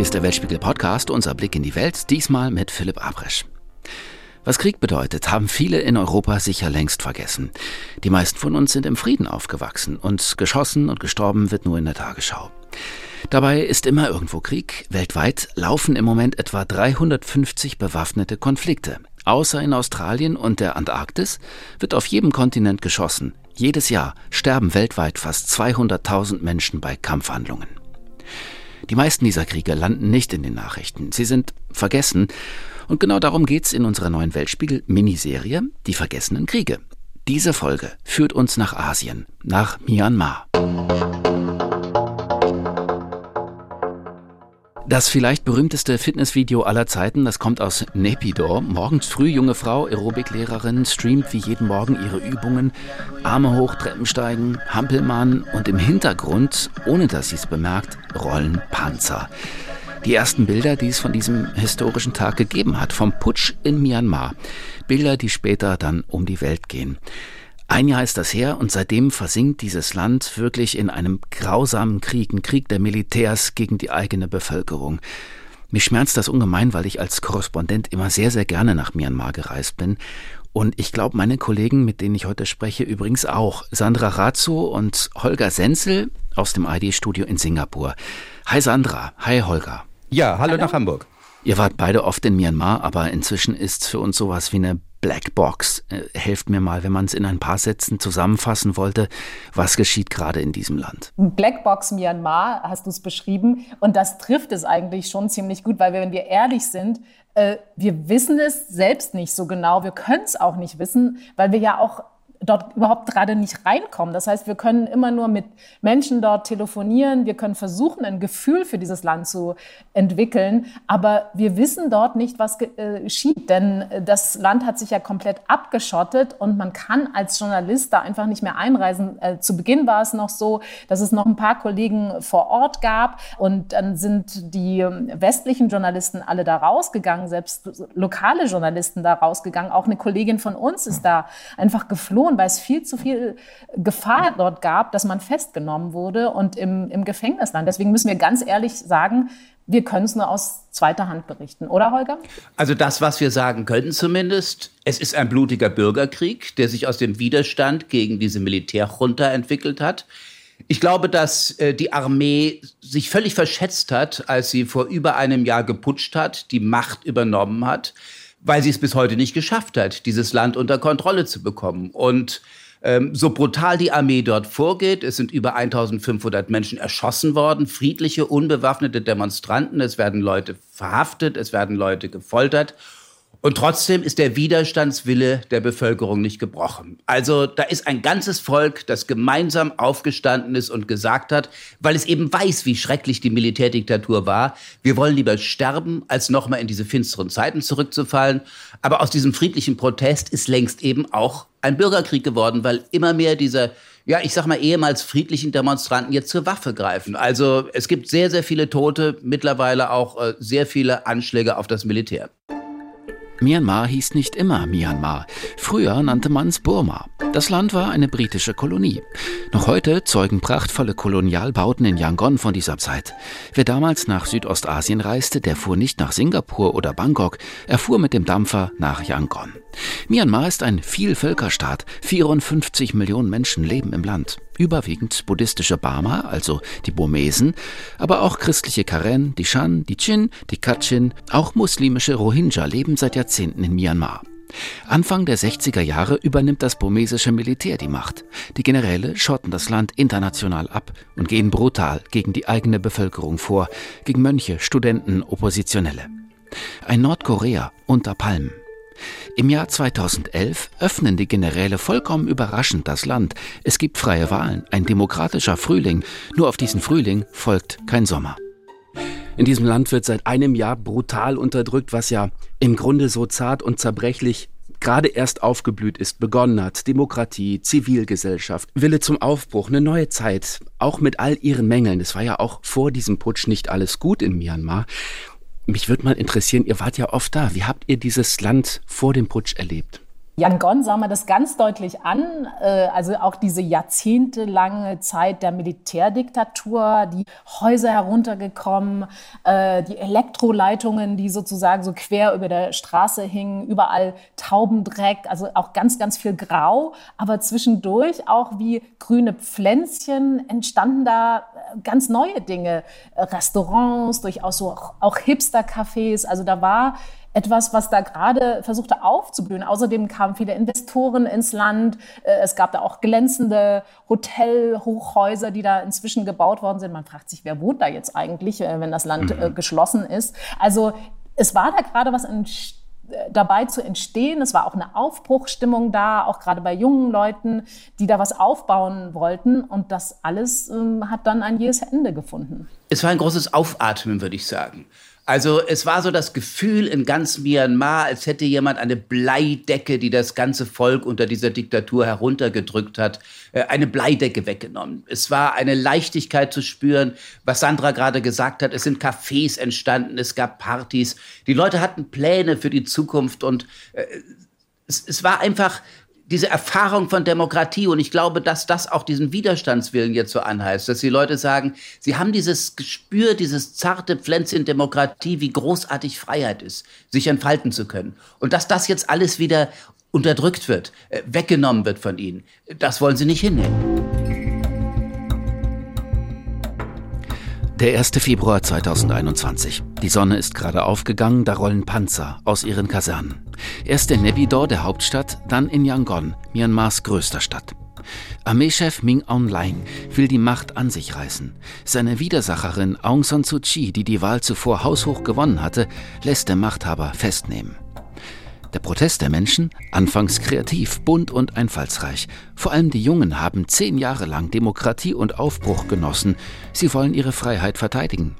Hier ist der Weltspiegel Podcast, unser Blick in die Welt, diesmal mit Philipp Abrisch. Was Krieg bedeutet, haben viele in Europa sicher längst vergessen. Die meisten von uns sind im Frieden aufgewachsen und geschossen und gestorben wird nur in der Tagesschau. Dabei ist immer irgendwo Krieg. Weltweit laufen im Moment etwa 350 bewaffnete Konflikte. Außer in Australien und der Antarktis wird auf jedem Kontinent geschossen. Jedes Jahr sterben weltweit fast 200.000 Menschen bei Kampfhandlungen. Die meisten dieser Kriege landen nicht in den Nachrichten. Sie sind vergessen. Und genau darum geht's in unserer neuen Weltspiegel-Miniserie Die vergessenen Kriege. Diese Folge führt uns nach Asien, nach Myanmar. Das vielleicht berühmteste Fitnessvideo aller Zeiten, das kommt aus Naypyidaw. Morgens früh junge Frau, Aerobiklehrerin, streamt wie jeden Morgen ihre Übungen. Arme hoch, Treppen steigen, Hampelmann und im Hintergrund, ohne dass sie es bemerkt, rollen Panzer. Die ersten Bilder, die es von diesem historischen Tag gegeben hat, vom Putsch in Myanmar. Bilder, die später dann um die Welt gehen. Ein Jahr ist das her und seitdem versinkt dieses Land wirklich in einem grausamen Krieg, ein Krieg der Militärs gegen die eigene Bevölkerung. Mich schmerzt das ungemein, weil ich als Korrespondent immer sehr, sehr gerne nach Myanmar gereist bin. Und ich glaube, meine Kollegen, mit denen ich heute spreche, übrigens auch. Sandra Razzo und Holger Senzel aus dem ID-Studio in Singapur. Hi Sandra, hi Holger. Ja, hallo, hallo nach Hamburg. Ihr wart beide oft in Myanmar, aber inzwischen ist für uns sowas wie eine Blackbox. Äh, helft mir mal, wenn man es in ein paar Sätzen zusammenfassen wollte, was geschieht gerade in diesem Land? Blackbox Myanmar hast du es beschrieben und das trifft es eigentlich schon ziemlich gut, weil wir, wenn wir ehrlich sind, äh, wir wissen es selbst nicht so genau, wir können es auch nicht wissen, weil wir ja auch dort überhaupt gerade nicht reinkommen. Das heißt, wir können immer nur mit Menschen dort telefonieren, wir können versuchen, ein Gefühl für dieses Land zu entwickeln, aber wir wissen dort nicht, was äh, geschieht, denn äh, das Land hat sich ja komplett abgeschottet und man kann als Journalist da einfach nicht mehr einreisen. Äh, zu Beginn war es noch so, dass es noch ein paar Kollegen vor Ort gab und dann sind die westlichen Journalisten alle da rausgegangen, selbst lokale Journalisten da rausgegangen. Auch eine Kollegin von uns ist da einfach geflohen Situation, weil es viel zu viel Gefahr dort gab, dass man festgenommen wurde und im, im Gefängnis land. Deswegen müssen wir ganz ehrlich sagen, wir können es nur aus zweiter Hand berichten, oder Holger? Also das, was wir sagen können zumindest, es ist ein blutiger Bürgerkrieg, der sich aus dem Widerstand gegen diese Militärjunta entwickelt hat. Ich glaube, dass äh, die Armee sich völlig verschätzt hat, als sie vor über einem Jahr geputscht hat, die Macht übernommen hat weil sie es bis heute nicht geschafft hat, dieses Land unter Kontrolle zu bekommen. Und ähm, so brutal die Armee dort vorgeht, es sind über 1500 Menschen erschossen worden, friedliche, unbewaffnete Demonstranten, es werden Leute verhaftet, es werden Leute gefoltert. Und trotzdem ist der Widerstandswille der Bevölkerung nicht gebrochen. Also da ist ein ganzes Volk, das gemeinsam aufgestanden ist und gesagt hat, weil es eben weiß, wie schrecklich die Militärdiktatur war, wir wollen lieber sterben, als nochmal in diese finsteren Zeiten zurückzufallen. Aber aus diesem friedlichen Protest ist längst eben auch ein Bürgerkrieg geworden, weil immer mehr dieser ja, ich sag mal, ehemals friedlichen Demonstranten jetzt zur Waffe greifen. Also es gibt sehr, sehr viele Tote, mittlerweile auch äh, sehr viele Anschläge auf das Militär. Myanmar hieß nicht immer Myanmar. Früher nannte man es Burma. Das Land war eine britische Kolonie. Noch heute zeugen prachtvolle Kolonialbauten in Yangon von dieser Zeit. Wer damals nach Südostasien reiste, der fuhr nicht nach Singapur oder Bangkok, er fuhr mit dem Dampfer nach Yangon. Myanmar ist ein Vielvölkerstaat. 54 Millionen Menschen leben im Land. Überwiegend buddhistische Barma, also die Burmesen, aber auch christliche Karen, die Shan, die Chin, die Kachin, auch muslimische Rohingya leben seit Jahrzehnten in Myanmar. Anfang der 60er Jahre übernimmt das burmesische Militär die Macht. Die Generäle schotten das Land international ab und gehen brutal gegen die eigene Bevölkerung vor, gegen Mönche, Studenten, Oppositionelle. Ein Nordkorea unter Palmen. Im Jahr 2011 öffnen die Generäle vollkommen überraschend das Land. Es gibt freie Wahlen, ein demokratischer Frühling. Nur auf diesen Frühling folgt kein Sommer. In diesem Land wird seit einem Jahr brutal unterdrückt, was ja im Grunde so zart und zerbrechlich gerade erst aufgeblüht ist, begonnen hat. Demokratie, Zivilgesellschaft, Wille zum Aufbruch, eine neue Zeit, auch mit all ihren Mängeln. Es war ja auch vor diesem Putsch nicht alles gut in Myanmar. Mich würde mal interessieren, ihr wart ja oft da. Wie habt ihr dieses Land vor dem Putsch erlebt? Yangon sah man das ganz deutlich an. Äh, also auch diese jahrzehntelange Zeit der Militärdiktatur, die Häuser heruntergekommen, äh, die Elektroleitungen, die sozusagen so quer über der Straße hingen, überall Taubendreck, also auch ganz, ganz viel Grau. Aber zwischendurch auch wie grüne Pflänzchen entstanden da äh, ganz neue Dinge. Restaurants, durchaus so auch Hipster-Cafés. Also da war etwas, was da gerade versuchte aufzublühen. Außerdem kamen viele Investoren ins Land. Äh, es gab da auch glänzende Hotelhochhäuser, die da inzwischen gebaut worden sind. Man fragt sich, wer wohnt da jetzt eigentlich, äh, wenn das Land mhm. geschlossen ist? Also es war da gerade was dabei zu entstehen. Es war auch eine Aufbruchstimmung da, auch gerade bei jungen Leuten, die da was aufbauen wollten. Und das alles ähm, hat dann ein jähes Ende gefunden. Es war ein großes Aufatmen, würde ich sagen. Also es war so das Gefühl in ganz Myanmar, als hätte jemand eine Bleidecke, die das ganze Volk unter dieser Diktatur heruntergedrückt hat, äh, eine Bleidecke weggenommen. Es war eine Leichtigkeit zu spüren, was Sandra gerade gesagt hat. Es sind Cafés entstanden, es gab Partys. Die Leute hatten Pläne für die Zukunft und äh, es, es war einfach diese Erfahrung von Demokratie und ich glaube, dass das auch diesen Widerstandswillen jetzt so anheißt, dass die Leute sagen, sie haben dieses Gespür, dieses zarte Pflänzchen Demokratie, wie großartig Freiheit ist, sich entfalten zu können. Und dass das jetzt alles wieder unterdrückt wird, äh, weggenommen wird von ihnen, das wollen sie nicht hinnehmen. Der 1. Februar 2021. Die Sonne ist gerade aufgegangen, da rollen Panzer aus ihren Kasernen. Erst in Nebidor, der Hauptstadt, dann in Yangon, Myanmars größter Stadt. Armeechef Ming Aung Hlaing will die Macht an sich reißen. Seine Widersacherin Aung San Suu Kyi, die die Wahl zuvor haushoch gewonnen hatte, lässt der Machthaber festnehmen. Der Protest der Menschen, anfangs kreativ, bunt und einfallsreich. Vor allem die Jungen haben zehn Jahre lang Demokratie und Aufbruch genossen. Sie wollen ihre Freiheit verteidigen.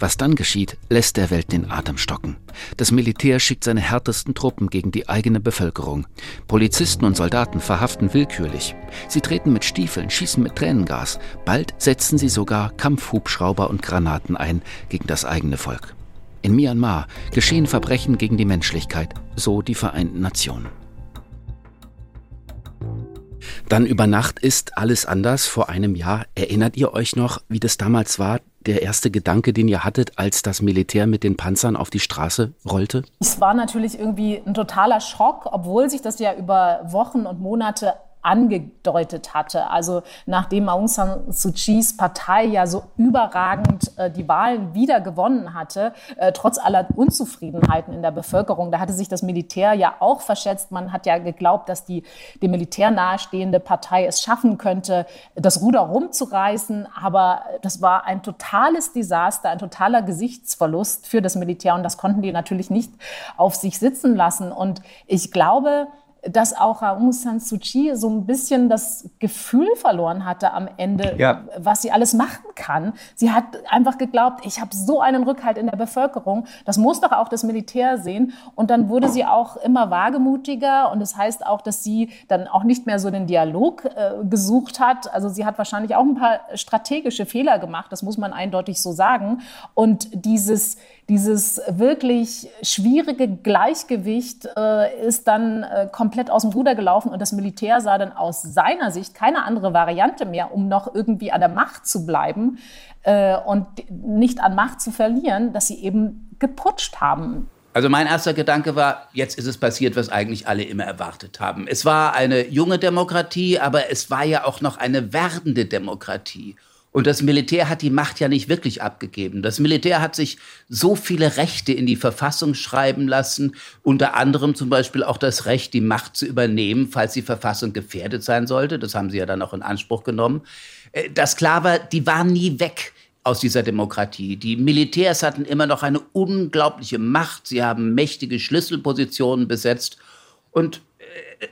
Was dann geschieht, lässt der Welt den Atem stocken. Das Militär schickt seine härtesten Truppen gegen die eigene Bevölkerung. Polizisten und Soldaten verhaften willkürlich. Sie treten mit Stiefeln, schießen mit Tränengas. Bald setzen sie sogar Kampfhubschrauber und Granaten ein gegen das eigene Volk. In Myanmar geschehen Verbrechen gegen die Menschlichkeit, so die Vereinten Nationen. Dann über Nacht ist alles anders. Vor einem Jahr erinnert ihr euch noch, wie das damals war? Der erste Gedanke, den ihr hattet, als das Militär mit den Panzern auf die Straße rollte? Es war natürlich irgendwie ein totaler Schock, obwohl sich das ja über Wochen und Monate angedeutet hatte. Also nachdem Aung San Suu Kyis Partei ja so überragend äh, die Wahlen wieder gewonnen hatte, äh, trotz aller Unzufriedenheiten in der Bevölkerung, da hatte sich das Militär ja auch verschätzt. Man hat ja geglaubt, dass die dem Militär nahestehende Partei es schaffen könnte, das Ruder rumzureißen. Aber das war ein totales Desaster, ein totaler Gesichtsverlust für das Militär. Und das konnten die natürlich nicht auf sich sitzen lassen. Und ich glaube, dass auch Aung San Suu Kyi so ein bisschen das Gefühl verloren hatte am Ende, ja. was sie alles machen kann. Sie hat einfach geglaubt, ich habe so einen Rückhalt in der Bevölkerung, das muss doch auch das Militär sehen. Und dann wurde sie auch immer wagemutiger und das heißt auch, dass sie dann auch nicht mehr so den Dialog äh, gesucht hat. Also sie hat wahrscheinlich auch ein paar strategische Fehler gemacht, das muss man eindeutig so sagen. Und dieses, dieses wirklich schwierige Gleichgewicht äh, ist dann äh, komplett aus dem Ruder gelaufen und das Militär sah dann aus seiner Sicht keine andere Variante mehr, um noch irgendwie an der Macht zu bleiben äh, und nicht an Macht zu verlieren, dass sie eben geputscht haben. Also mein erster Gedanke war, jetzt ist es passiert, was eigentlich alle immer erwartet haben. Es war eine junge Demokratie, aber es war ja auch noch eine werdende Demokratie. Und das Militär hat die Macht ja nicht wirklich abgegeben. Das Militär hat sich so viele Rechte in die Verfassung schreiben lassen, unter anderem zum Beispiel auch das Recht, die Macht zu übernehmen, falls die Verfassung gefährdet sein sollte. Das haben sie ja dann auch in Anspruch genommen. Äh, das klar war, die waren nie weg aus dieser Demokratie. Die Militärs hatten immer noch eine unglaubliche Macht. Sie haben mächtige Schlüsselpositionen besetzt. Und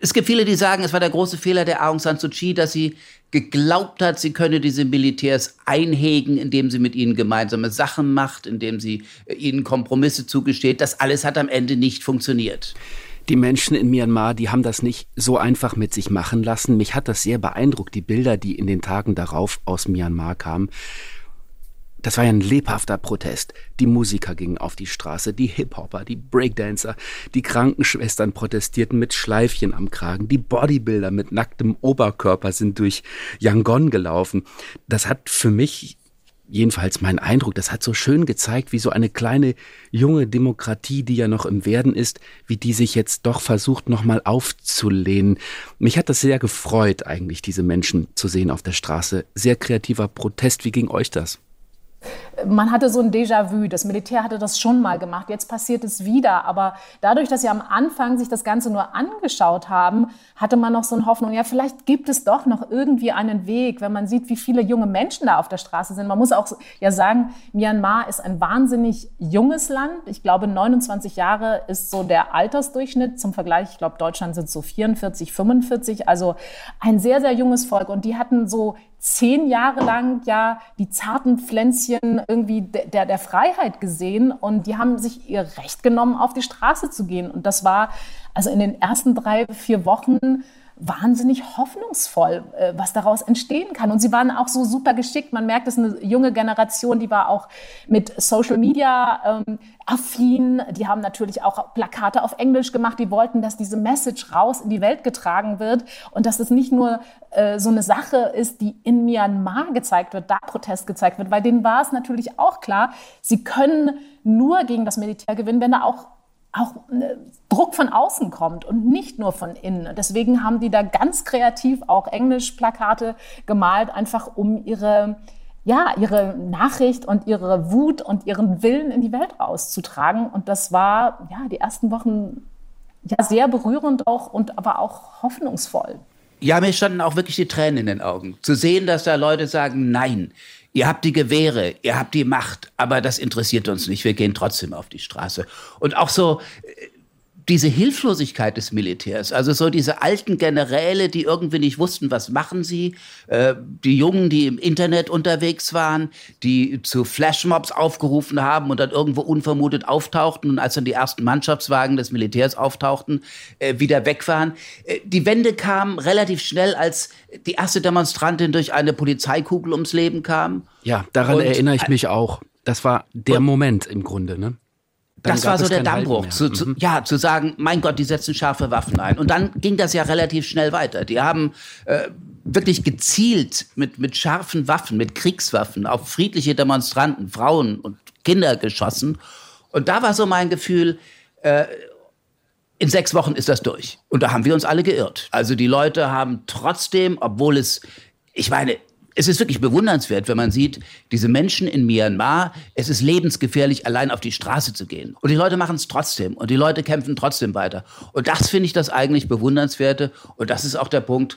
es gibt viele, die sagen, es war der große Fehler der Aung San Suu Kyi, dass sie geglaubt hat, sie könne diese Militärs einhegen, indem sie mit ihnen gemeinsame Sachen macht, indem sie äh, ihnen Kompromisse zugesteht. Das alles hat am Ende nicht funktioniert. Die Menschen in Myanmar, die haben das nicht so einfach mit sich machen lassen. Mich hat das sehr beeindruckt, die Bilder, die in den Tagen darauf aus Myanmar kamen. Das war ja ein lebhafter Protest. Die Musiker gingen auf die Straße, die Hip-Hopper, die Breakdancer, die Krankenschwestern protestierten mit Schleifchen am Kragen, die Bodybuilder mit nacktem Oberkörper sind durch Yangon gelaufen. Das hat für mich jedenfalls mein Eindruck, das hat so schön gezeigt, wie so eine kleine junge Demokratie, die ja noch im Werden ist, wie die sich jetzt doch versucht, nochmal aufzulehnen. Mich hat das sehr gefreut, eigentlich diese Menschen zu sehen auf der Straße. Sehr kreativer Protest. Wie ging euch das? Man hatte so ein Déjà-vu. Das Militär hatte das schon mal gemacht. Jetzt passiert es wieder. Aber dadurch, dass sie am Anfang sich das Ganze nur angeschaut haben, hatte man noch so eine Hoffnung, ja, vielleicht gibt es doch noch irgendwie einen Weg, wenn man sieht, wie viele junge Menschen da auf der Straße sind. Man muss auch ja sagen, Myanmar ist ein wahnsinnig junges Land. Ich glaube, 29 Jahre ist so der Altersdurchschnitt. Zum Vergleich, ich glaube, Deutschland sind so 44, 45. Also ein sehr, sehr junges Volk. Und die hatten so zehn Jahre lang ja die zarten Pflänzchen irgendwie der, der Freiheit gesehen und die haben sich ihr Recht genommen, auf die Straße zu gehen. Und das war also in den ersten drei, vier Wochen wahnsinnig hoffnungsvoll, äh, was daraus entstehen kann. Und sie waren auch so super geschickt. Man merkt, es ist eine junge Generation, die war auch mit Social Media ähm, affin. Die haben natürlich auch Plakate auf Englisch gemacht. Die wollten, dass diese Message raus in die Welt getragen wird und dass es nicht nur äh, so eine Sache ist, die in Myanmar gezeigt wird, da Protest gezeigt wird. Weil denen war es natürlich auch klar, sie können nur gegen das Militär gewinnen, wenn da auch auch äh, Druck von außen kommt und nicht nur von innen. Deswegen haben die da ganz kreativ auch Englischplakate gemalt, einfach um ihre ja, ihre Nachricht und ihre Wut und ihren Willen in die Welt rauszutragen. Und das war ja die ersten Wochen ja sehr berührend auch und aber auch hoffnungsvoll. Ja, mir standen auch wirklich die Tränen in den Augen. Zu sehen, dass da Leute sagen, nein, Ihr habt die Gewehre, ihr habt die Macht, aber das interessiert uns nicht. Wir gehen trotzdem auf die Straße. Und auch so äh, diese Hilflosigkeit des Militärs, also so diese alten Generäle, die irgendwie nicht wussten, was machen sie, äh, die Jungen, die im Internet unterwegs waren, die zu Flashmobs aufgerufen haben und dann irgendwo unvermutet auftauchten und als dann die ersten Mannschaftswagen des Militärs auftauchten, äh, wieder weg waren. Äh, die Wende kam relativ schnell, als die erste Demonstrantin durch eine Polizeikugel ums Leben kam. Ja, daran und, erinnere ich mich auch. Das war der Moment im Grunde, ne? Das war so der Dammbruch. Zu, zu, mhm. Ja, zu sagen, mein Gott, die setzen scharfe Waffen ein. Und dann ging das ja relativ schnell weiter. Die haben äh, wirklich gezielt mit, mit scharfen Waffen, mit Kriegswaffen auf friedliche Demonstranten, Frauen und Kinder geschossen. Und da war so mein Gefühl, äh, in sechs Wochen ist das durch. Und da haben wir uns alle geirrt. Also die Leute haben trotzdem, obwohl es, ich meine, es ist wirklich bewundernswert, wenn man sieht, diese Menschen in Myanmar, es ist lebensgefährlich, allein auf die Straße zu gehen. Und die Leute machen es trotzdem und die Leute kämpfen trotzdem weiter. Und das finde ich das eigentlich Bewundernswerte. Und das ist auch der Punkt,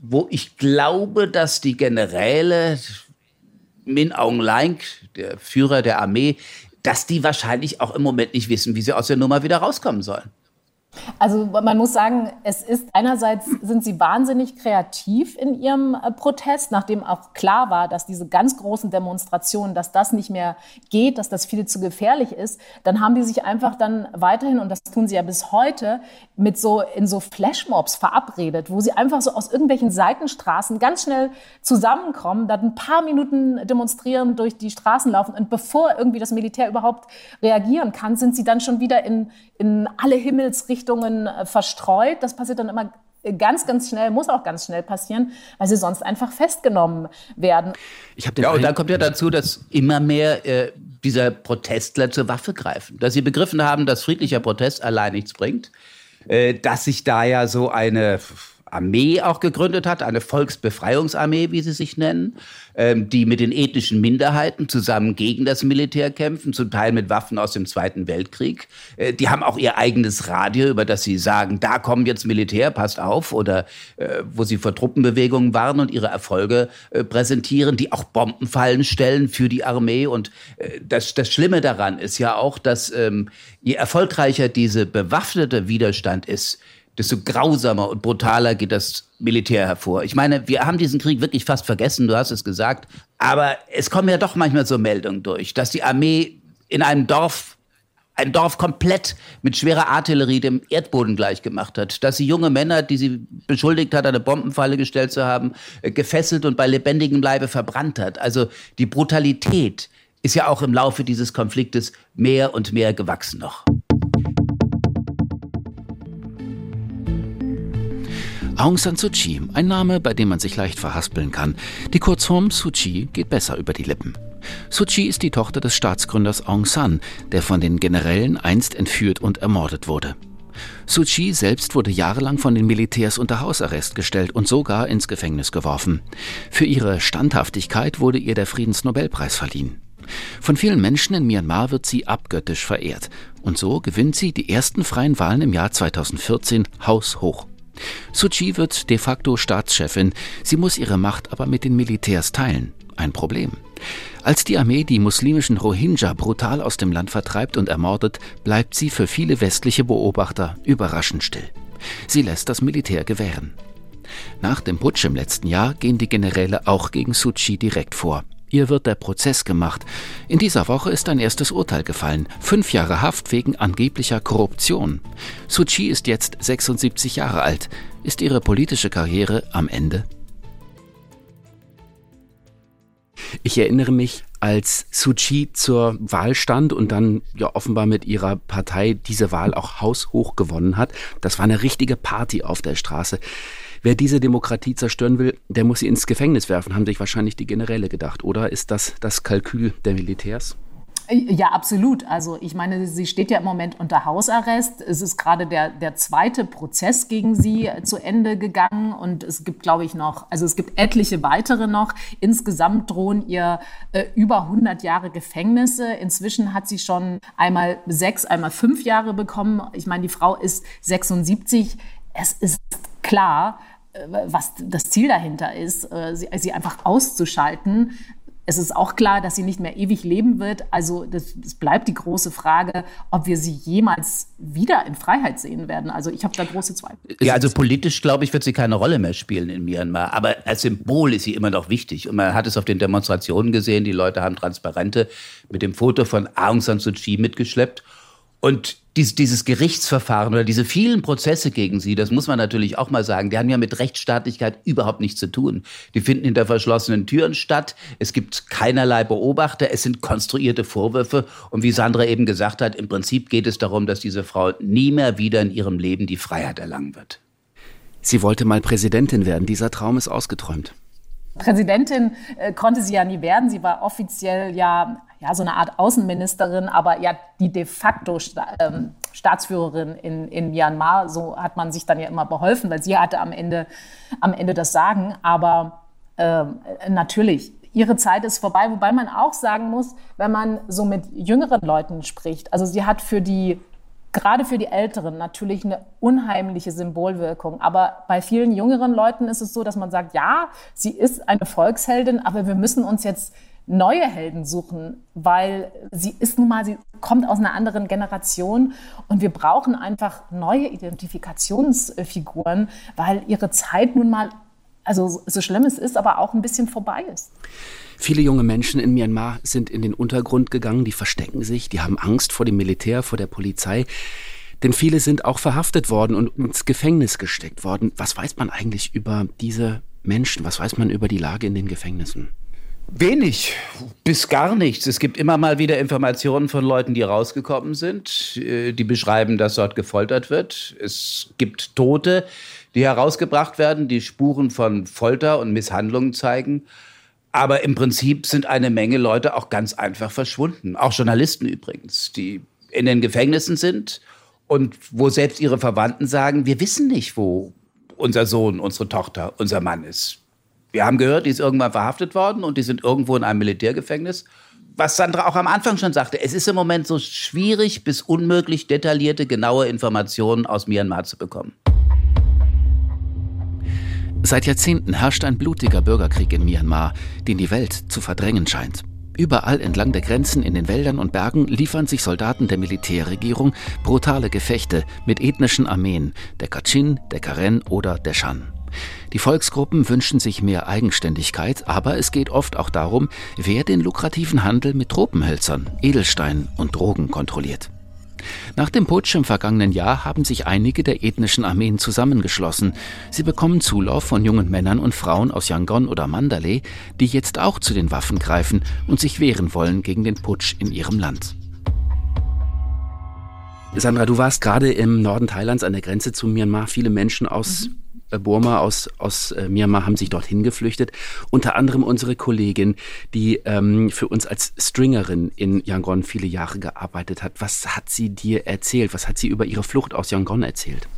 wo ich glaube, dass die Generäle, Min Aung Hlaing, der Führer der Armee, dass die wahrscheinlich auch im Moment nicht wissen, wie sie aus der Nummer wieder rauskommen sollen. Also man muss sagen, es ist einerseits sind sie wahnsinnig kreativ in ihrem äh, Protest, nachdem auch klar war, dass diese ganz großen Demonstrationen, dass das nicht mehr geht, dass das viel zu gefährlich ist, dann haben die sich einfach dann weiterhin und das tun sie ja bis heute mit so in so Flashmobs verabredet, wo sie einfach so aus irgendwelchen Seitenstraßen ganz schnell zusammenkommen, dann ein paar Minuten demonstrieren, durch die Straßen laufen und bevor irgendwie das Militär überhaupt reagieren kann, sind sie dann schon wieder in in alle Himmelsrichtungen äh, verstreut. Das passiert dann immer ganz, ganz schnell, muss auch ganz schnell passieren, weil sie sonst einfach festgenommen werden. Ich ja, und dann kommt ja dazu, dass immer mehr äh, dieser Protestler zur Waffe greifen. Dass sie begriffen haben, dass friedlicher Protest allein nichts bringt. Äh, dass sich da ja so eine Armee auch gegründet hat, eine Volksbefreiungsarmee, wie sie sich nennen, ähm, die mit den ethnischen Minderheiten zusammen gegen das Militär kämpfen, zum Teil mit Waffen aus dem Zweiten Weltkrieg. Äh, die haben auch ihr eigenes Radio, über das sie sagen, da kommen jetzt Militär, passt auf, oder äh, wo sie vor Truppenbewegungen warnen und ihre Erfolge äh, präsentieren, die auch Bombenfallen stellen für die Armee. Und äh, das, das Schlimme daran ist ja auch, dass ähm, je erfolgreicher diese bewaffnete Widerstand ist, desto grausamer und brutaler geht das Militär hervor. Ich meine, wir haben diesen Krieg wirklich fast vergessen, du hast es gesagt, aber es kommen ja doch manchmal so Meldungen durch, dass die Armee in einem Dorf ein Dorf komplett mit schwerer Artillerie dem Erdboden gleichgemacht hat, dass sie junge Männer, die sie beschuldigt hat, eine Bombenfalle gestellt zu haben, äh, gefesselt und bei lebendigem Leibe verbrannt hat. Also die Brutalität ist ja auch im Laufe dieses Konfliktes mehr und mehr gewachsen noch. Aung San Suu Kyi, ein Name, bei dem man sich leicht verhaspeln kann. Die Kurzform Suu Kyi geht besser über die Lippen. Suu Kyi ist die Tochter des Staatsgründers Aung San, der von den Generälen einst entführt und ermordet wurde. Suu Kyi selbst wurde jahrelang von den Militärs unter Hausarrest gestellt und sogar ins Gefängnis geworfen. Für ihre Standhaftigkeit wurde ihr der Friedensnobelpreis verliehen. Von vielen Menschen in Myanmar wird sie abgöttisch verehrt. Und so gewinnt sie die ersten freien Wahlen im Jahr 2014 haushoch. Suu wird de facto Staatschefin, sie muss ihre Macht aber mit den Militärs teilen. Ein Problem. Als die Armee die muslimischen Rohingya brutal aus dem Land vertreibt und ermordet, bleibt sie für viele westliche Beobachter überraschend still. Sie lässt das Militär gewähren. Nach dem Putsch im letzten Jahr gehen die Generäle auch gegen Suu direkt vor. Ihr wird der Prozess gemacht. In dieser Woche ist ein erstes Urteil gefallen. Fünf Jahre Haft wegen angeblicher Korruption. Suu Kyi ist jetzt 76 Jahre alt. Ist ihre politische Karriere am Ende? Ich erinnere mich, als Suu Kyi zur Wahl stand und dann ja offenbar mit ihrer Partei diese Wahl auch haushoch gewonnen hat. Das war eine richtige Party auf der Straße. Wer diese Demokratie zerstören will, der muss sie ins Gefängnis werfen, haben sich wahrscheinlich die Generäle gedacht. Oder ist das das Kalkül der Militärs? Ja, absolut. Also ich meine, sie steht ja im Moment unter Hausarrest. Es ist gerade der, der zweite Prozess gegen sie zu Ende gegangen und es gibt, glaube ich, noch, also es gibt etliche weitere noch. Insgesamt drohen ihr äh, über 100 Jahre Gefängnisse. Inzwischen hat sie schon einmal sechs, einmal fünf Jahre bekommen. Ich meine, die Frau ist 76. Es ist klar, äh, was das Ziel dahinter ist, äh, sie, sie, einfach auszuschalten. Es ist auch klar, dass sie nicht mehr ewig leben wird. Also das, das, bleibt die große Frage, ob wir sie jemals wieder in Freiheit sehen werden. Also ich habe da große Zweifel. Ja, also politisch, glaube ich, wird sie keine Rolle mehr spielen in Myanmar. Aber als Symbol ist sie immer noch wichtig. Und man hat es auf den Demonstrationen gesehen. Die Leute haben Transparente mit dem Foto von Aung San Suu Kyi mitgeschleppt. Und dies, dieses Gerichtsverfahren oder diese vielen Prozesse gegen sie, das muss man natürlich auch mal sagen, die haben ja mit Rechtsstaatlichkeit überhaupt nichts zu tun. Die finden hinter verschlossenen Türen statt. Es gibt keinerlei Beobachter. Es sind konstruierte Vorwürfe. Und wie Sandra eben gesagt hat, im Prinzip geht es darum, dass diese Frau nie mehr wieder in ihrem Leben die Freiheit erlangen wird. Sie wollte mal Präsidentin werden. Dieser Traum ist ausgeträumt. Präsidentin äh, konnte sie ja nie werden. Sie war offiziell ja, ja so eine Art Außenministerin, aber ja die de facto Sta ähm, Staatsführerin in, in Myanmar. So hat man sich dann ja immer beholfen, weil sie hatte am Ende, am Ende das Sagen. Aber ähm, natürlich, ihre Zeit ist vorbei, wobei man auch sagen muss, wenn man so mit jüngeren Leuten spricht, also sie hat für die gerade für die Älteren natürlich eine unheimliche Symbolwirkung. Aber bei vielen jüngeren Leuten ist es so, dass man sagt, ja, sie ist eine Volksheldin, aber wir müssen uns jetzt neue Helden suchen, weil sie ist nun mal, sie kommt aus einer anderen Generation und wir brauchen einfach neue Identifikationsfiguren, weil ihre Zeit nun mal, also so schlimm es ist, aber auch ein bisschen vorbei ist. Viele junge Menschen in Myanmar sind in den Untergrund gegangen, die verstecken sich, die haben Angst vor dem Militär, vor der Polizei. Denn viele sind auch verhaftet worden und ins Gefängnis gesteckt worden. Was weiß man eigentlich über diese Menschen? Was weiß man über die Lage in den Gefängnissen? Wenig, bis gar nichts. Es gibt immer mal wieder Informationen von Leuten, die rausgekommen sind, äh, die beschreiben, dass dort gefoltert wird. Es gibt Tote, die herausgebracht werden, die Spuren von Folter und Misshandlungen zeigen. Aber im Prinzip sind eine Menge Leute auch ganz einfach verschwunden. Auch Journalisten übrigens, die in den Gefängnissen sind und wo selbst ihre Verwandten sagen, wir wissen nicht, wo unser Sohn, unsere Tochter, unser Mann ist. Wir haben gehört, die ist irgendwann verhaftet worden und die sind irgendwo in einem Militärgefängnis. Was Sandra auch am Anfang schon sagte, es ist im Moment so schwierig bis unmöglich detaillierte, genaue Informationen aus Myanmar zu bekommen. Seit Jahrzehnten herrscht ein blutiger Bürgerkrieg in Myanmar, den die Welt zu verdrängen scheint. Überall entlang der Grenzen in den Wäldern und Bergen liefern sich Soldaten der Militärregierung brutale Gefechte mit ethnischen Armeen, der Kachin, der Karen oder der Shan. Die Volksgruppen wünschen sich mehr Eigenständigkeit, aber es geht oft auch darum, wer den lukrativen Handel mit Tropenhölzern, Edelsteinen und Drogen kontrolliert. Nach dem Putsch im vergangenen Jahr haben sich einige der ethnischen Armeen zusammengeschlossen. Sie bekommen Zulauf von jungen Männern und Frauen aus Yangon oder Mandalay, die jetzt auch zu den Waffen greifen und sich wehren wollen gegen den Putsch in ihrem Land. Sandra, du warst gerade im Norden Thailands an der Grenze zu Myanmar. Viele Menschen aus mhm. Burma, aus, aus äh, Myanmar haben sich dorthin geflüchtet. Unter anderem unsere Kollegin, die ähm, für uns als Stringerin in Yangon viele Jahre gearbeitet hat. Was hat sie dir erzählt? Was hat sie über ihre Flucht aus Yangon erzählt?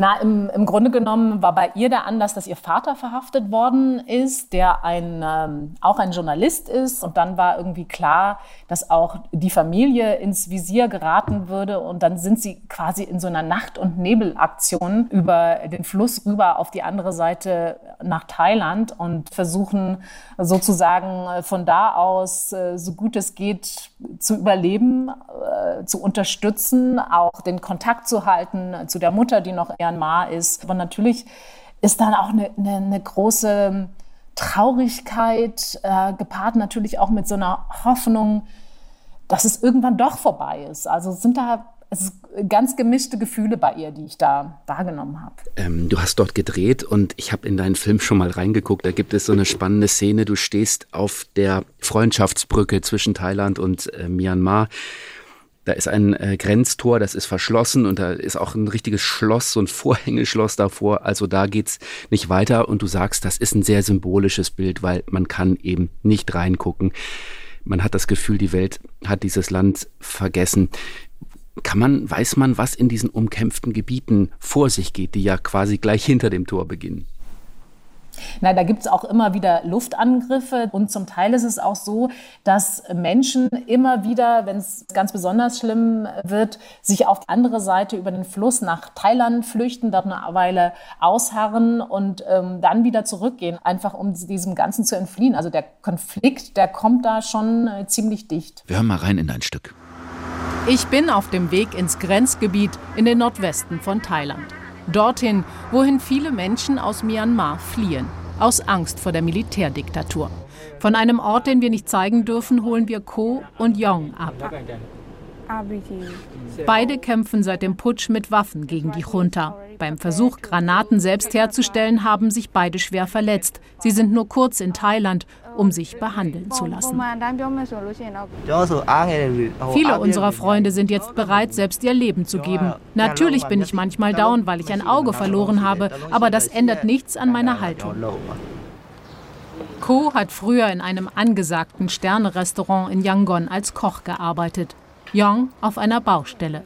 Na, im, im Grunde genommen war bei ihr der Anlass, dass ihr Vater verhaftet worden ist, der ein, ähm, auch ein Journalist ist. Und dann war irgendwie klar, dass auch die Familie ins Visier geraten würde. Und dann sind sie quasi in so einer Nacht- und Nebelaktion über den Fluss rüber auf die andere Seite nach Thailand und versuchen sozusagen von da aus, äh, so gut es geht, zu überleben, äh, zu unterstützen, auch den Kontakt zu halten zu der Mutter, die noch eher Myanmar ist. Aber natürlich ist dann auch eine, eine, eine große Traurigkeit, äh, gepaart natürlich auch mit so einer Hoffnung, dass es irgendwann doch vorbei ist. Also sind da es ganz gemischte Gefühle bei ihr, die ich da wahrgenommen habe. Ähm, du hast dort gedreht und ich habe in deinen Film schon mal reingeguckt. Da gibt es so eine spannende Szene. Du stehst auf der Freundschaftsbrücke zwischen Thailand und äh, Myanmar da ist ein äh, Grenztor, das ist verschlossen und da ist auch ein richtiges Schloss, so ein Vorhängeschloss davor. Also da geht's nicht weiter und du sagst, das ist ein sehr symbolisches Bild, weil man kann eben nicht reingucken. Man hat das Gefühl, die Welt hat dieses Land vergessen. Kann man, weiß man, was in diesen umkämpften Gebieten vor sich geht, die ja quasi gleich hinter dem Tor beginnen? Nein, da gibt es auch immer wieder Luftangriffe und zum Teil ist es auch so, dass Menschen immer wieder, wenn es ganz besonders schlimm wird, sich auf die andere Seite über den Fluss nach Thailand flüchten, dort eine Weile ausharren und ähm, dann wieder zurückgehen, einfach um diesem Ganzen zu entfliehen. Also der Konflikt, der kommt da schon äh, ziemlich dicht. Wir hören mal rein in dein Stück. Ich bin auf dem Weg ins Grenzgebiet in den Nordwesten von Thailand. Dorthin, wohin viele Menschen aus Myanmar fliehen, aus Angst vor der Militärdiktatur. Von einem Ort, den wir nicht zeigen dürfen, holen wir Ko und Yong ab. Beide kämpfen seit dem Putsch mit Waffen gegen die Junta. Beim Versuch, Granaten selbst herzustellen, haben sich beide schwer verletzt. Sie sind nur kurz in Thailand, um sich behandeln zu lassen. Viele unserer Freunde sind jetzt bereit, selbst ihr Leben zu geben. Natürlich bin ich manchmal down, weil ich ein Auge verloren habe, aber das ändert nichts an meiner Haltung. Ko hat früher in einem angesagten Sternerestaurant in Yangon als Koch gearbeitet. Yong auf einer Baustelle.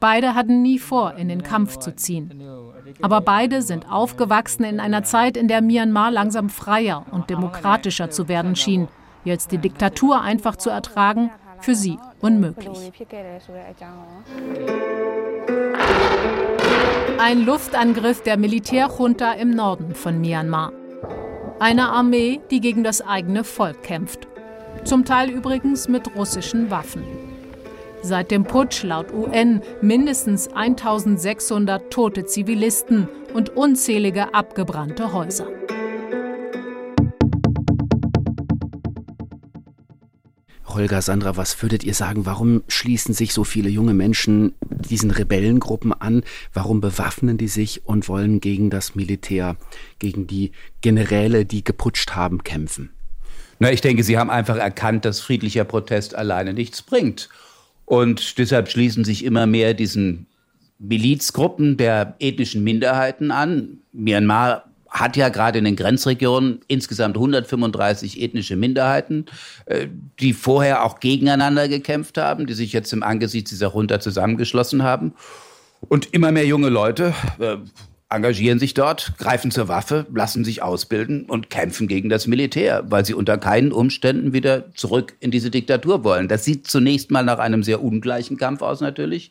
Beide hatten nie vor, in den Kampf zu ziehen. Aber beide sind aufgewachsen in einer Zeit, in der Myanmar langsam freier und demokratischer zu werden schien. Jetzt die Diktatur einfach zu ertragen, für sie unmöglich. Ein Luftangriff der Militärjunta im Norden von Myanmar. Eine Armee, die gegen das eigene Volk kämpft. Zum Teil übrigens mit russischen Waffen. Seit dem Putsch laut UN mindestens 1600 tote Zivilisten und unzählige abgebrannte Häuser. Holger, Sandra, was würdet ihr sagen? Warum schließen sich so viele junge Menschen diesen Rebellengruppen an? Warum bewaffnen die sich und wollen gegen das Militär, gegen die Generäle, die geputscht haben, kämpfen? Na, ich denke, sie haben einfach erkannt, dass friedlicher Protest alleine nichts bringt. Und deshalb schließen sich immer mehr diesen Milizgruppen der ethnischen Minderheiten an. Myanmar hat ja gerade in den Grenzregionen insgesamt 135 ethnische Minderheiten, äh, die vorher auch gegeneinander gekämpft haben, die sich jetzt im Angesicht dieser Runter zusammengeschlossen haben. Und immer mehr junge Leute äh, engagieren sich dort, greifen zur Waffe, lassen sich ausbilden und kämpfen gegen das Militär, weil sie unter keinen Umständen wieder zurück in diese Diktatur wollen. Das sieht zunächst mal nach einem sehr ungleichen Kampf aus natürlich.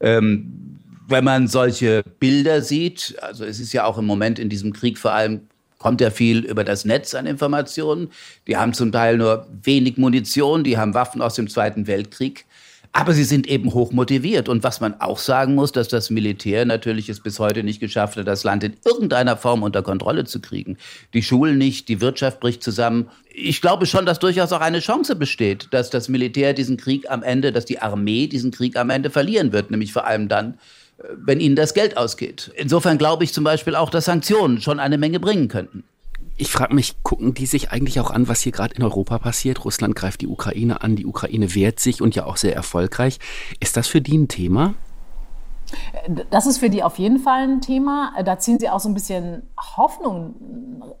Ähm, wenn man solche Bilder sieht, also es ist ja auch im Moment in diesem Krieg vor allem kommt ja viel über das Netz an Informationen. Die haben zum Teil nur wenig Munition, die haben Waffen aus dem Zweiten Weltkrieg. Aber sie sind eben hoch motiviert. Und was man auch sagen muss, dass das Militär natürlich es bis heute nicht geschafft hat, das Land in irgendeiner Form unter Kontrolle zu kriegen. Die Schulen nicht, die Wirtschaft bricht zusammen. Ich glaube schon, dass durchaus auch eine Chance besteht, dass das Militär diesen Krieg am Ende, dass die Armee diesen Krieg am Ende verlieren wird. Nämlich vor allem dann, äh, wenn ihnen das Geld ausgeht. Insofern glaube ich zum Beispiel auch, dass Sanktionen schon eine Menge bringen könnten. Ich frage mich, gucken die sich eigentlich auch an, was hier gerade in Europa passiert? Russland greift die Ukraine an, die Ukraine wehrt sich und ja auch sehr erfolgreich. Ist das für die ein Thema? Das ist für die auf jeden Fall ein Thema. Da ziehen sie auch so ein bisschen Hoffnung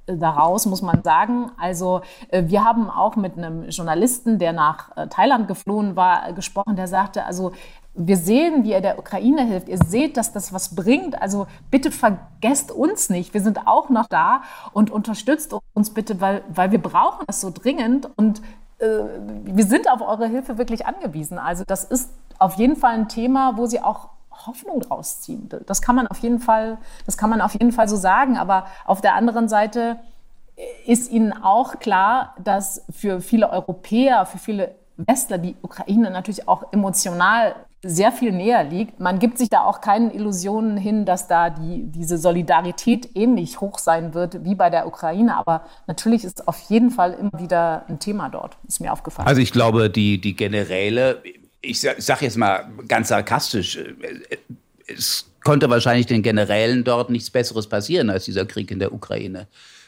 daraus, muss man sagen. Also äh, wir haben auch mit einem Journalisten, der nach äh, Thailand geflohen war, gesprochen, der sagte, also wir sehen, wie er der Ukraine hilft. Ihr seht, dass das was bringt. Also bitte vergesst uns nicht. Wir sind auch noch da und unterstützt uns bitte, weil, weil wir brauchen es so dringend und äh, wir sind auf eure Hilfe wirklich angewiesen. Also das ist auf jeden Fall ein Thema, wo sie auch Hoffnung draus ziehen. Das kann man auf jeden Fall, das kann man auf jeden Fall so sagen. Aber auf der anderen Seite ist ihnen auch klar, dass für viele Europäer, für viele Westler die Ukraine natürlich auch emotional sehr viel näher liegt. Man gibt sich da auch keinen Illusionen hin, dass da die, diese Solidarität ähnlich hoch sein wird wie bei der Ukraine. Aber natürlich ist auf jeden Fall immer wieder ein Thema dort, ist mir aufgefallen. Also ich glaube, die, die Generäle, ich sage jetzt mal ganz sarkastisch, äh, es konnte wahrscheinlich den Generälen dort nichts Besseres passieren als dieser Krieg in der Ukraine.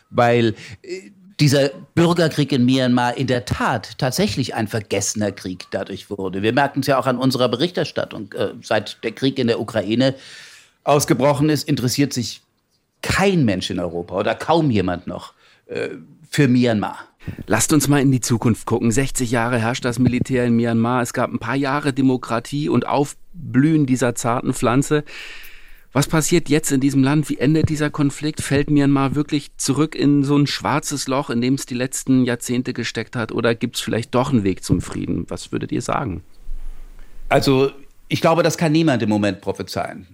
Weil äh, dieser Bürgerkrieg in Myanmar in der Tat tatsächlich ein vergessener Krieg dadurch wurde. Wir merken es ja auch an unserer Berichterstattung. Äh, seit der Krieg in der Ukraine ausgebrochen ist, interessiert sich kein Mensch in Europa oder kaum jemand noch äh, für Myanmar. Lasst uns mal in die Zukunft gucken. 60 Jahre herrscht das Militär in Myanmar. Es gab ein paar Jahre Demokratie und Aufblühen dieser zarten Pflanze. Was passiert jetzt in diesem Land? Wie endet dieser Konflikt? Fällt Myanmar wirklich zurück in so ein schwarzes Loch, in dem es die letzten Jahrzehnte gesteckt hat? Oder gibt es vielleicht doch einen Weg zum Frieden? Was würdet ihr sagen? Also, ich glaube, das kann niemand im Moment prophezeien.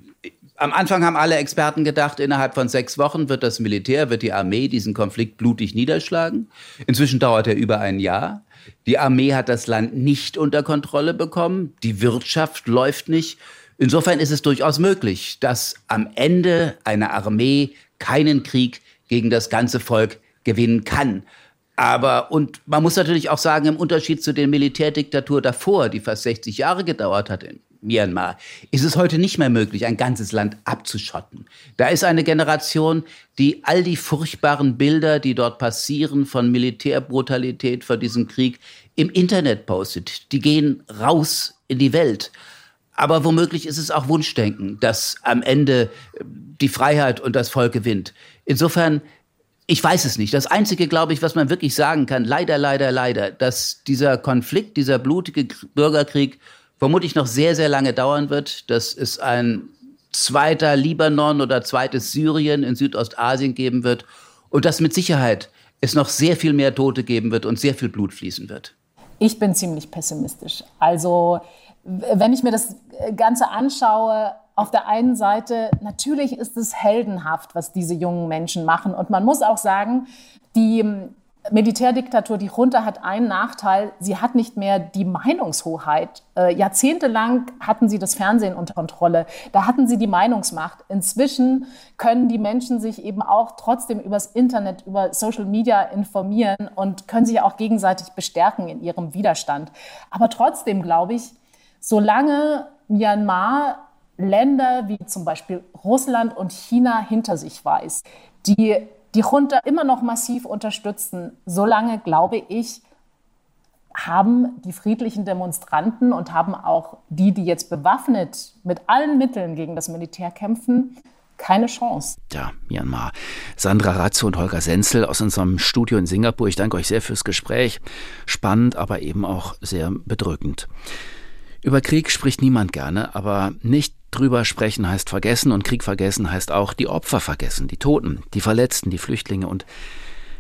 Am Anfang haben alle Experten gedacht, innerhalb von sechs Wochen wird das Militär, wird die Armee diesen Konflikt blutig niederschlagen. Inzwischen dauert er über ein Jahr. Die Armee hat das Land nicht unter Kontrolle bekommen. Die Wirtschaft läuft nicht. Insofern ist es durchaus möglich, dass am Ende eine Armee keinen Krieg gegen das ganze Volk gewinnen kann. Aber, und man muss natürlich auch sagen, im Unterschied zu der Militärdiktatur davor, die fast 60 Jahre gedauert hat in Myanmar, ist es heute nicht mehr möglich, ein ganzes Land abzuschotten. Da ist eine Generation, die all die furchtbaren Bilder, die dort passieren von Militärbrutalität, von diesem Krieg, im Internet postet. Die gehen raus in die Welt. Aber womöglich ist es auch Wunschdenken, dass am Ende äh, die Freiheit und das Volk gewinnt. Insofern, ich weiß es nicht. Das Einzige, glaube ich, was man wirklich sagen kann, leider, leider, leider, dass dieser Konflikt, dieser blutige Bürgerkrieg vermutlich noch sehr, sehr lange dauern wird, dass es ein zweiter Libanon oder zweites Syrien in Südostasien geben wird und dass mit Sicherheit es noch sehr viel mehr Tote geben wird und sehr viel Blut fließen wird. Ich bin ziemlich pessimistisch. Also wenn ich mir das Ganze anschaue, auf der einen Seite, natürlich ist es heldenhaft, was diese jungen Menschen machen. Und man muss auch sagen, die Militärdiktatur, die Junta hat einen Nachteil, sie hat nicht mehr die Meinungshoheit. Äh, jahrzehntelang hatten sie das Fernsehen unter Kontrolle, da hatten sie die Meinungsmacht. Inzwischen können die Menschen sich eben auch trotzdem übers Internet, über Social Media informieren und können sich auch gegenseitig bestärken in ihrem Widerstand. Aber trotzdem glaube ich, solange Myanmar Länder wie zum Beispiel Russland und China hinter sich weiß, die die Junta immer noch massiv unterstützen, solange glaube ich, haben die friedlichen Demonstranten und haben auch die, die jetzt bewaffnet mit allen Mitteln gegen das Militär kämpfen, keine Chance. Ja, Myanmar. Sandra Ratze und Holger Senzel aus unserem Studio in Singapur. Ich danke euch sehr fürs Gespräch. Spannend, aber eben auch sehr bedrückend. Über Krieg spricht niemand gerne, aber nicht drüber sprechen heißt vergessen und Krieg vergessen heißt auch die Opfer vergessen, die Toten, die Verletzten, die Flüchtlinge und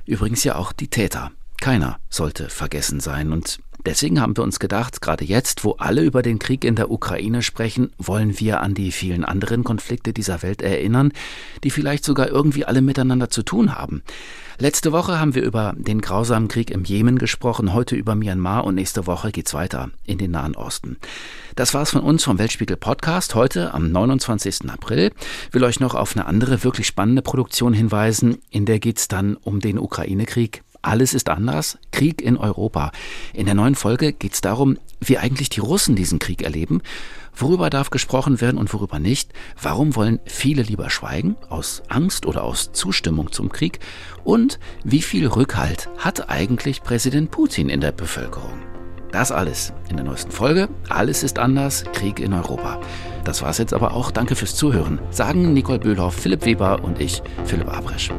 übrigens ja auch die Täter. Keiner sollte vergessen sein und Deswegen haben wir uns gedacht, gerade jetzt, wo alle über den Krieg in der Ukraine sprechen, wollen wir an die vielen anderen Konflikte dieser Welt erinnern, die vielleicht sogar irgendwie alle miteinander zu tun haben. Letzte Woche haben wir über den grausamen Krieg im Jemen gesprochen, heute über Myanmar und nächste Woche geht's weiter in den Nahen Osten. Das war's von uns vom Weltspiegel Podcast heute am 29. April. Will euch noch auf eine andere wirklich spannende Produktion hinweisen, in der geht's dann um den Ukraine-Krieg alles ist anders. Krieg in Europa. In der neuen Folge geht es darum, wie eigentlich die Russen diesen Krieg erleben. Worüber darf gesprochen werden und worüber nicht? Warum wollen viele lieber schweigen? Aus Angst oder aus Zustimmung zum Krieg? Und wie viel Rückhalt hat eigentlich Präsident Putin in der Bevölkerung? Das alles in der neuesten Folge. Alles ist anders. Krieg in Europa. Das war's jetzt aber auch. Danke fürs Zuhören. Sagen Nicole Böhlhoff, Philipp Weber und ich, Philipp Abresch.